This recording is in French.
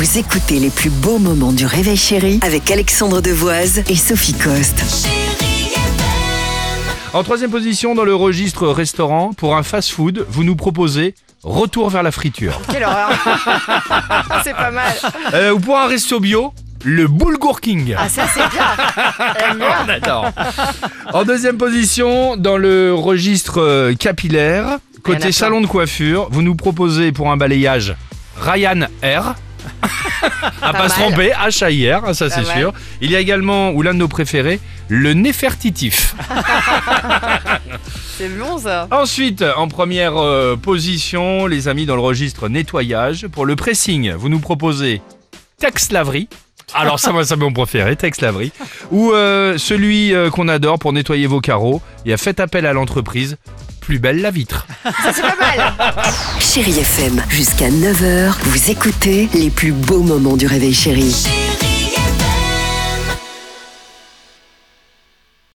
Vous écoutez les plus beaux moments du réveil chéri avec Alexandre Devoise et Sophie Coste. En troisième position dans le registre restaurant, pour un fast-food, vous nous proposez Retour vers la friture. Quelle horreur C'est pas mal. Euh, ou pour un resto bio, le Bulgur King. Ah ça c'est bien. On adore. En deuxième position, dans le registre euh, capillaire, côté salon de coiffure, vous nous proposez pour un balayage Ryan R. à pas, Pas se tromper, H-A-I-R, ça c'est mal. sûr. Il y a également, ou l'un de nos préférés, le Néfertitif. C'est bon ça. Ensuite, en première euh, position, les amis, dans le registre nettoyage, pour le pressing, vous nous proposez Tex Laverie. Alors ça, c'est mon préféré, Tex Laverie. Ou euh, celui euh, qu'on adore pour nettoyer vos carreaux. Il y a fait appel à l'entreprise. Plus belle la vitre. Ça c'est pas mal. Chérie FM, jusqu'à 9h, vous écoutez les plus beaux moments du réveil chéri. Chérie